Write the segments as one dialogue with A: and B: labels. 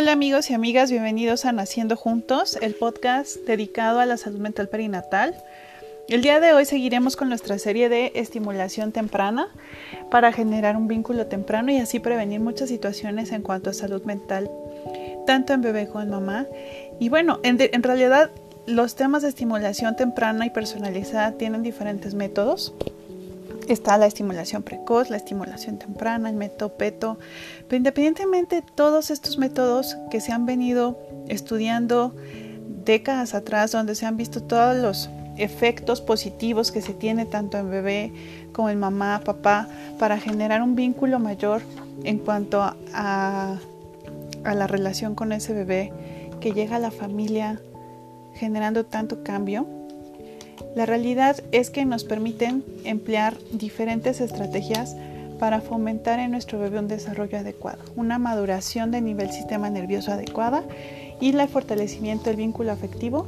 A: Hola amigos y amigas, bienvenidos a Naciendo Juntos, el podcast dedicado a la salud mental perinatal. El día de hoy seguiremos con nuestra serie de estimulación temprana para generar un vínculo temprano y así prevenir muchas situaciones en cuanto a salud mental, tanto en bebé como en mamá. Y bueno, en, en realidad los temas de estimulación temprana y personalizada tienen diferentes métodos. Está la estimulación precoz, la estimulación temprana, el método PETO, pero independientemente de todos estos métodos que se han venido estudiando décadas atrás, donde se han visto todos los efectos positivos que se tiene tanto en bebé como en mamá, papá, para generar un vínculo mayor en cuanto a, a la relación con ese bebé que llega a la familia generando tanto cambio la realidad es que nos permiten emplear diferentes estrategias para fomentar en nuestro bebé un desarrollo adecuado, una maduración de nivel sistema nervioso adecuada y el fortalecimiento del vínculo afectivo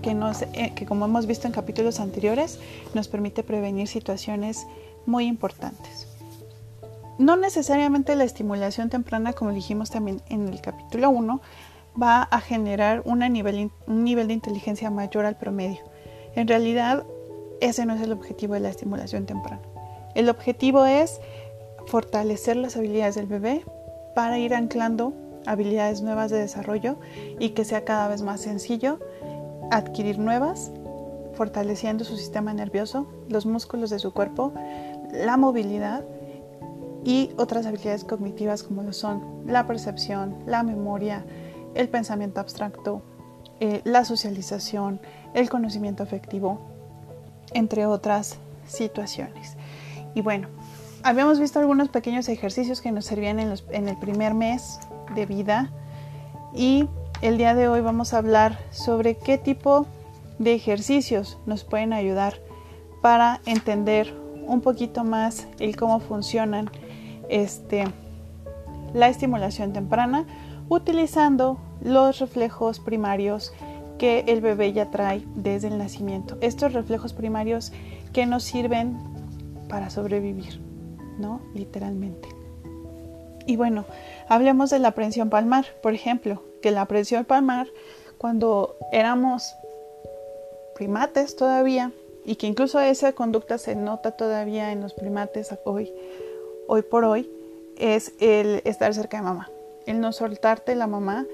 A: que, nos, eh, que como hemos visto en capítulos anteriores nos permite prevenir situaciones muy importantes. No necesariamente la estimulación temprana, como dijimos también en el capítulo 1, va a generar nivel, un nivel de inteligencia mayor al promedio en realidad, ese no es el objetivo de la estimulación temprana. El objetivo es fortalecer las habilidades del bebé para ir anclando habilidades nuevas de desarrollo y que sea cada vez más sencillo adquirir nuevas, fortaleciendo su sistema nervioso, los músculos de su cuerpo, la movilidad y otras habilidades cognitivas como lo son la percepción, la memoria, el pensamiento abstracto, eh, la socialización, el conocimiento afectivo, entre otras situaciones. Y bueno, habíamos visto algunos pequeños ejercicios que nos servían en, en el primer mes de vida y el día de hoy vamos a hablar sobre qué tipo de ejercicios nos pueden ayudar para entender un poquito más el cómo funcionan este, la estimulación temprana utilizando los reflejos primarios que el bebé ya trae desde el nacimiento. Estos reflejos primarios que nos sirven para sobrevivir, ¿no? Literalmente. Y bueno, hablemos de la prensión palmar, por ejemplo, que la prensión palmar, cuando éramos primates todavía, y que incluso esa conducta se nota todavía en los primates hoy, hoy por hoy, es el estar cerca de mamá, el no soltarte la mamá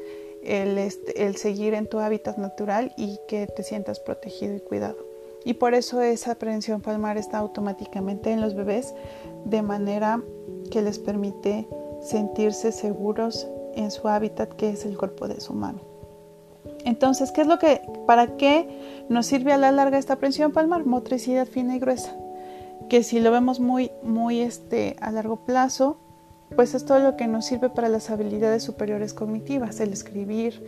A: este, el, seguir en tu hábitat natural y que te sientas protegido y cuidado. Y por eso esa prevención palmar está automáticamente en los bebés de manera que les permite sentirse seguros en su hábitat que es el cuerpo de su mami. Entonces, ¿qué es lo que, para qué nos sirve a la larga esta presión palmar? Motricidad fina y gruesa. Que si lo vemos muy, muy este, a largo plazo, pues es todo lo que nos sirve para las habilidades superiores cognitivas, el escribir,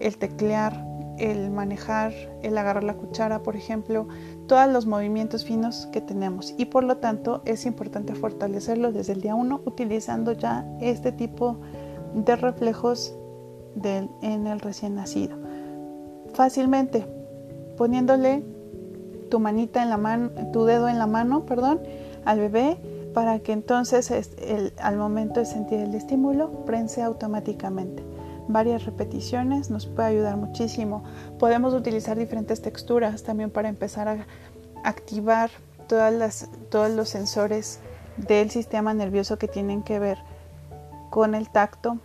A: el teclear, el manejar, el agarrar la cuchara, por ejemplo, todos los movimientos finos que tenemos y por lo tanto es importante fortalecerlo desde el día 1 utilizando ya este tipo de reflejos en el recién nacido. Fácilmente poniéndole tu manita en la mano, tu dedo en la mano, perdón, al bebé para que entonces al momento de sentir el estímulo prense automáticamente. Varias repeticiones nos puede ayudar muchísimo. Podemos utilizar diferentes texturas también para empezar a activar todas todos los sensores del sistema nervioso que tienen que ver con el tacto.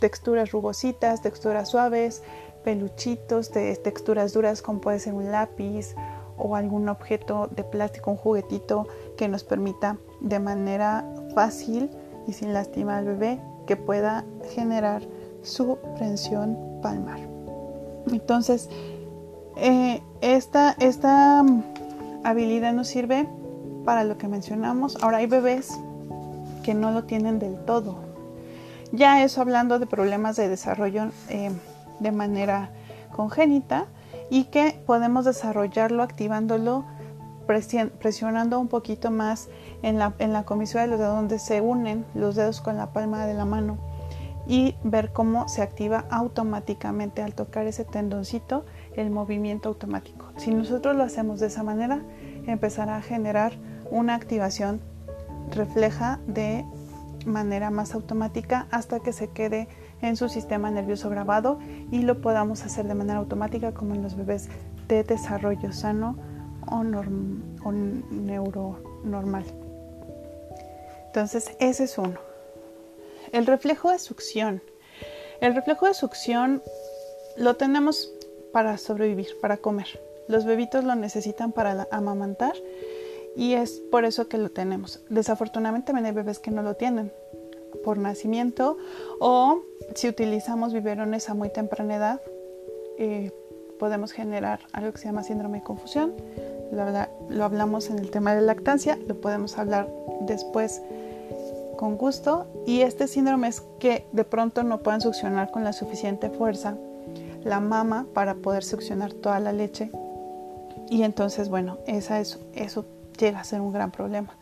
A: Texturas rugositas, texturas suaves, peluchitos, texturas duras como puede ser un lápiz o algún objeto de plástico, un juguetito que nos permita de manera fácil y sin lastimar al bebé que pueda generar su prensión palmar. Entonces, eh, esta, esta habilidad nos sirve para lo que mencionamos. Ahora hay bebés que no lo tienen del todo. Ya eso hablando de problemas de desarrollo eh, de manera congénita, y que podemos desarrollarlo activándolo presionando un poquito más en la, en la comisura de los dedos donde se unen los dedos con la palma de la mano y ver cómo se activa automáticamente al tocar ese tendoncito el movimiento automático. Si nosotros lo hacemos de esa manera, empezará a generar una activación refleja de manera más automática hasta que se quede en su sistema nervioso grabado y lo podamos hacer de manera automática como en los bebés de desarrollo sano o, neuro normal. Entonces, ese es uno. El reflejo de succión. El reflejo de succión lo tenemos para sobrevivir, para comer. Los bebitos lo necesitan para amamantar y es por eso que lo tenemos. Desafortunadamente hay bebés que no lo tienen por nacimiento o si utilizamos biberones a muy temprana edad eh, podemos generar algo que se llama síndrome de confusión. Lo, hablamos en el tema de lactancia, lo podemos hablar después con gusto. Y este síndrome es que de pronto no puedan succionar con la suficiente fuerza la mama para poder succionar toda la leche. Y entonces, bueno, esa es, eso llega a ser un gran problema.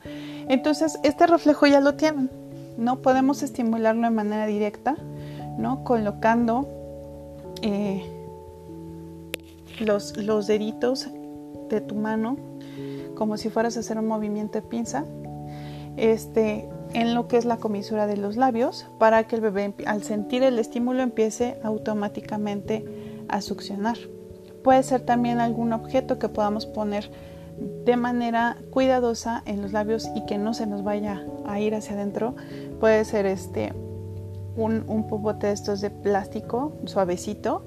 A: Entonces, este reflejo ya lo tienen. No podemos estimularlo de manera directa, ¿no? Colocando eh, los, los deditos de tu mano como si fueras a hacer un movimiento de pinza este, en lo que es la comisura de los labios para que el bebé al sentir el estímulo empiece automáticamente a succionar. Puede ser también algún objeto que podamos poner de manera cuidadosa en los labios y que no se nos vaya a ir hacia adentro. Puede ser este un, un de estos de plástico suavecito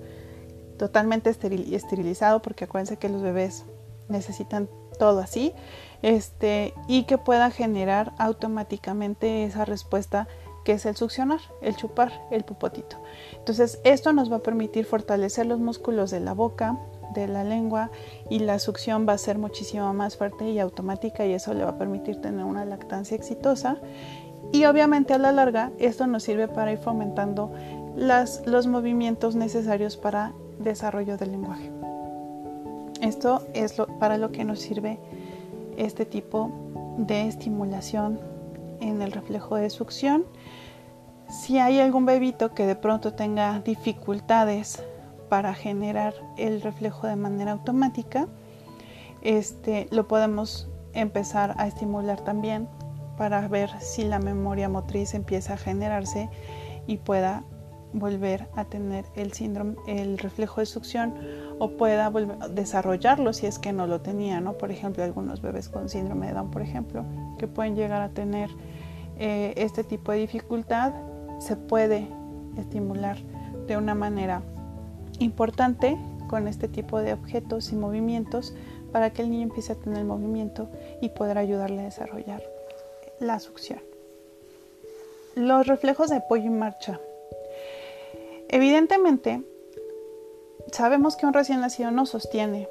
A: totalmente esterilizado porque acuérdense que los bebés necesitan todo así este y que pueda generar automáticamente esa respuesta que es el succionar, el chupar el pupotito. Entonces, esto nos va a permitir fortalecer los músculos de la boca, de la lengua y la succión va a ser muchísimo más fuerte y automática y eso le va a permitir tener una lactancia exitosa. Y obviamente a la larga esto nos sirve para ir fomentando las, los movimientos necesarios para desarrollo del lenguaje. Esto es lo, para lo que nos sirve este tipo de estimulación en el reflejo de succión. Si hay algún bebito que de pronto tenga dificultades para generar el reflejo de manera automática, este, lo podemos empezar a estimular también para ver si la memoria motriz empieza a generarse y pueda volver a tener el síndrome, el reflejo de succión o pueda desarrollarlo si es que no lo tenía, ¿no? Por ejemplo, algunos bebés con síndrome de Down, por ejemplo, que pueden llegar a tener eh, este tipo de dificultad, se puede estimular de una manera importante con este tipo de objetos y movimientos para que el niño empiece a tener movimiento y poder ayudarle a desarrollar la succión. Los reflejos de apoyo y marcha Evidentemente, sabemos que un recién nacido no sostiene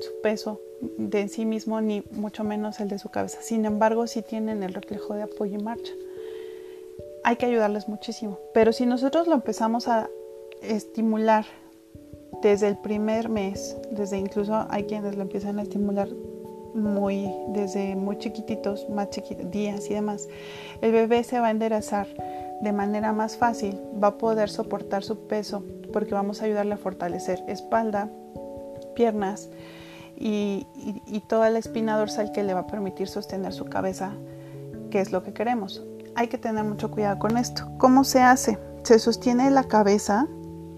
A: su peso de sí mismo ni mucho menos el de su cabeza. Sin embargo, sí tienen el reflejo de apoyo y marcha. Hay que ayudarles muchísimo. Pero si nosotros lo empezamos a estimular desde el primer mes, desde incluso hay quienes lo empiezan a estimular muy desde muy chiquititos, más chiquitos, días y demás, el bebé se va a enderezar de manera más fácil, va a poder soportar su peso porque vamos a ayudarle a fortalecer espalda, piernas y, toda la espina dorsal que le va a permitir sostener su cabeza, que es lo que queremos. Hay que tener mucho cuidado con esto. ¿Cómo se hace? Se sostiene la cabeza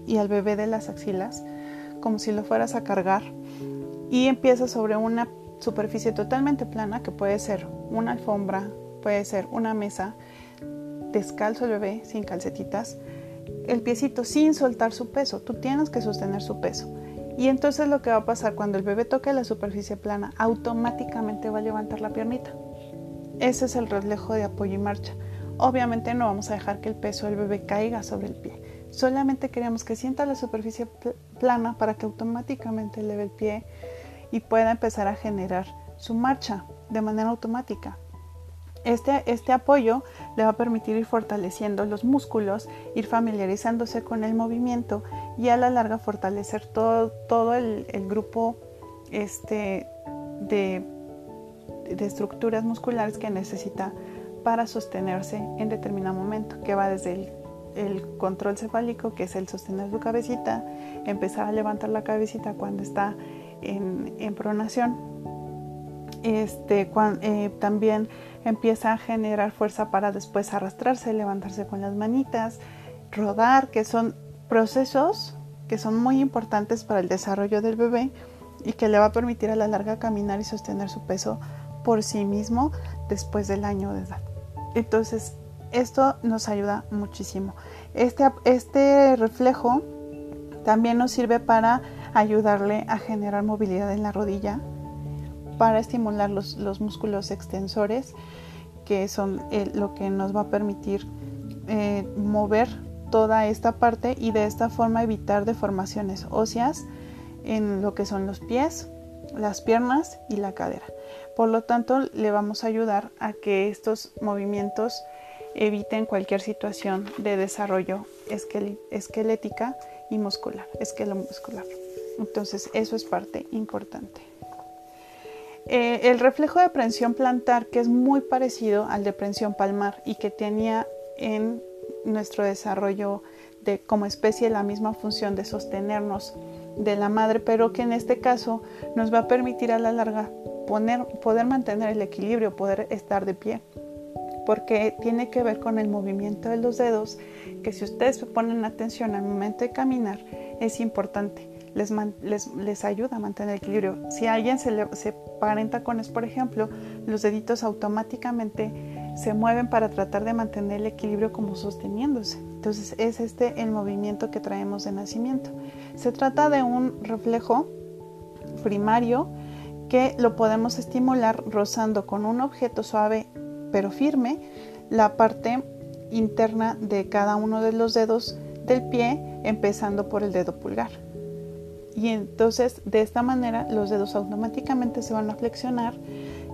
A: y al bebé de las axilas como si lo fueras a cargar y empieza sobre una superficie totalmente plana que puede ser una alfombra, puede ser una mesa descalzo el bebé, sin calcetitas, el piecito sin soltar su peso. Tú tienes que sostener su peso. Y entonces lo que va a pasar cuando el bebé toque la superficie plana, automáticamente va a levantar la piernita. Ese es el reflejo de apoyo y marcha. Obviamente no vamos a dejar que el peso del bebé caiga sobre el pie. Solamente queremos que sienta la superficie plana para que automáticamente eleve el pie y pueda empezar a generar su marcha de manera automática. Este, este, apoyo le va a permitir ir fortaleciendo los músculos, ir familiarizándose con el movimiento y a la larga fortalecer todo, todo el, grupo este, de, estructuras musculares que necesita para sostenerse en determinado momento, que va desde el, control cefálico, que es el sostener su cabecita, empezar a levantar la cabecita cuando está en, en pronación, Este, eh, también empieza a generar fuerza para después arrastrarse, levantarse con las manitas, rodar, que son procesos que son muy importantes para el desarrollo del bebé y que le va a permitir a la larga caminar y sostener su peso por sí mismo después del año de edad. Entonces, esto nos ayuda muchísimo. Este, este reflejo también nos sirve para ayudarle a generar movilidad en la rodilla, para estimular los, músculos extensores, que son eh, lo que nos va a permitir eh, mover toda esta parte y de esta forma evitar deformaciones óseas en lo que son los pies, las piernas y la cadera. Por lo tanto, le vamos a ayudar a que estos movimientos eviten cualquier situación de desarrollo esquelética y muscular, muscular. Entonces, eso es parte importante. Eh, el reflejo de prensión plantar, que es muy parecido al de prensión palmar y que tenía en nuestro desarrollo de, como especie la misma función de sostenernos de la madre, pero que en este caso nos va a permitir a la larga poder mantener el equilibrio, poder estar de pie, porque tiene que ver con el movimiento de los dedos, que si ustedes ponen atención al momento de caminar, es importante. Les, ayuda a mantener el equilibrio. Si alguien se, le, se parenta con es, por ejemplo, los deditos automáticamente se mueven para tratar de mantener el equilibrio como sosteniéndose. Entonces es este el movimiento que traemos de nacimiento. Se trata de un reflejo primario que lo podemos estimular rozando con un objeto suave pero firme la parte interna de cada uno de los dedos del pie empezando por el dedo pulgar. Y entonces de esta manera los dedos automáticamente se van a flexionar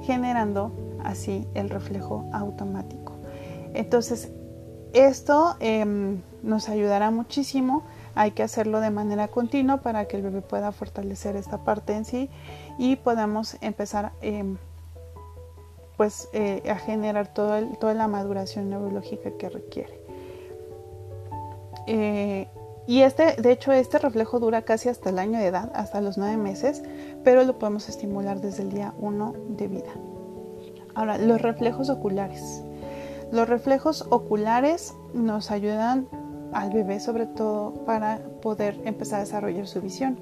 A: generando así el reflejo automático. Entonces, esto em, nos ayudará muchísimo. Hay que hacerlo de manera continua para que el bebé pueda fortalecer esta parte en sí y podamos empezar em, pues, eh, a generar toda la maduración neurológica que requiere. Eh, y este, de hecho, este reflejo dura casi hasta el año de edad, hasta los nueve meses, pero lo podemos estimular desde el día 1 de vida. Ahora, los reflejos oculares. Los reflejos oculares nos ayudan al bebé sobre todo para poder empezar a desarrollar su visión.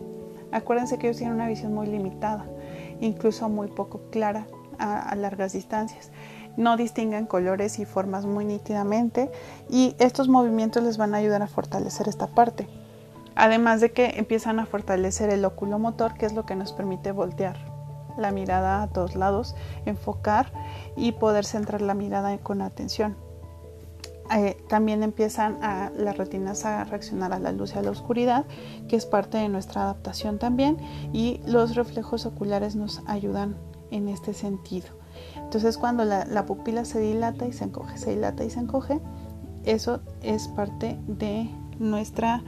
A: Acuérdense que ellos tienen una visión muy limitada, incluso muy poco clara a, largas distancias. No distinguen colores y formas muy nítidamente y estos movimientos les van a ayudar a fortalecer esta parte. Además de que empiezan a fortalecer el oculomotor, que es lo que nos permite voltear la mirada a todos lados, enfocar y poder centrar la mirada con atención. Eh, también empiezan a, las retinas a reaccionar a la luz y a la oscuridad, que es parte de nuestra adaptación también, y los reflejos oculares nos ayudan en este sentido. Entonces cuando la, pupila se dilata y se encoge, se dilata y se encoge, eso es parte de nuestra,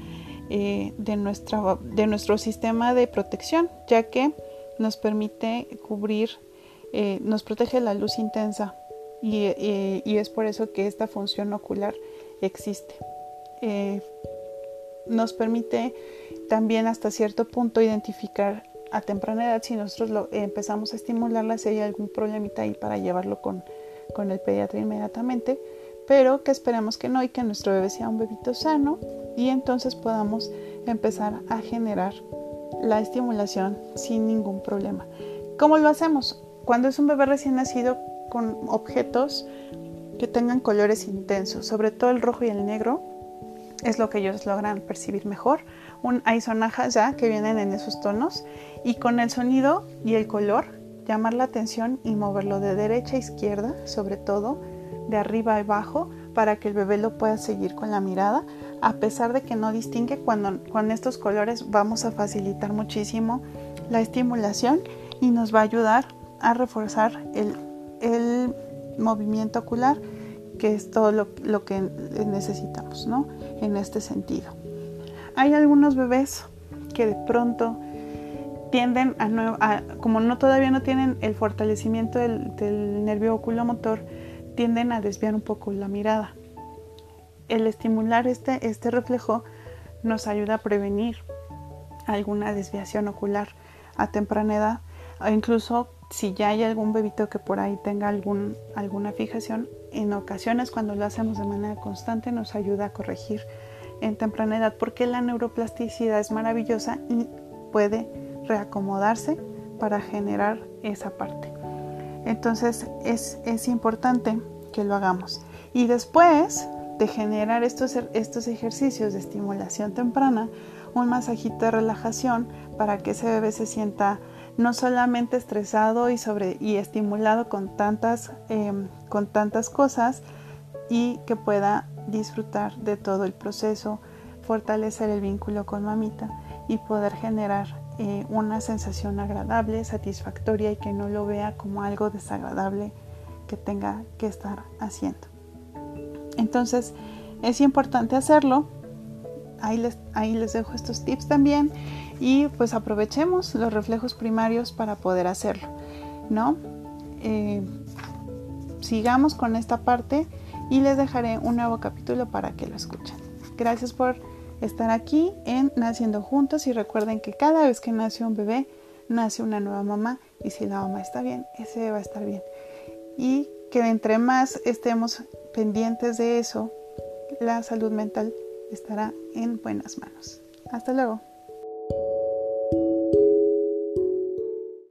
A: eh, de, nuestra, de nuestro sistema de protección, ya que nos permite cubrir, eh, nos protege la luz intensa y, es por eso que esta función ocular existe. Eh, nos permite también hasta cierto punto identificar a temprana edad si nosotros lo, empezamos a estimularla, si hay algún problemita ahí para llevarlo con, con el pediatra inmediatamente, pero que esperemos que no y que nuestro bebé sea un bebito sano y entonces podamos empezar a generar la estimulación sin ningún problema. ¿Cómo lo hacemos? Cuando es un bebé recién nacido con objetos que tengan colores intensos, sobre todo el rojo y el negro, es lo que ellos logran percibir mejor. Un, hay sonajas ya que vienen en esos tonos y con el sonido y el color llamar la atención y moverlo de derecha a izquierda, sobre todo de arriba a abajo, para que el bebé lo pueda seguir con la mirada a pesar de que no distingue, cuando con estos colores vamos a facilitar muchísimo la estimulación y nos va a ayudar a reforzar el, movimiento ocular, que es todo lo, que necesitamos, ¿no? En este sentido. Hay algunos bebés que de pronto tienden a, como no todavía no tienen el fortalecimiento del, del nervio oculomotor, tienden a desviar un poco la mirada. El estimular este, este reflejo nos ayuda a prevenir alguna desviación ocular a temprana edad o incluso si ya hay algún bebito que por ahí tenga algún, alguna fijación, en ocasiones cuando lo hacemos de manera constante nos ayuda a corregir en temprana edad porque la neuroplasticidad es maravillosa y puede reacomodarse para generar esa parte. Entonces es, es importante que lo hagamos. Y después de generar estos, estos ejercicios de estimulación temprana, un masajito de relajación para que ese bebé se sienta no solamente estresado y, sobre, y estimulado con tantas, em, con tantas cosas y que pueda disfrutar de todo el proceso, fortalecer el vínculo con mamita y poder generar eh, una sensación agradable, satisfactoria y que no lo vea como algo desagradable que tenga que estar haciendo. Entonces es importante hacerlo. Ahí les, ahí les dejo estos tips también y pues aprovechemos los reflejos primarios para poder hacerlo, ¿no? Eh, sigamos con esta parte y les dejaré un nuevo capítulo para que lo escuchen. Gracias por estar aquí en Naciendo Juntos y recuerden que cada vez que nace un bebé, nace una nueva mamá y si la mamá está bien, ese va a estar bien. Y que entre más estemos pendientes de eso, la salud mental estará en buenas manos. Hasta luego.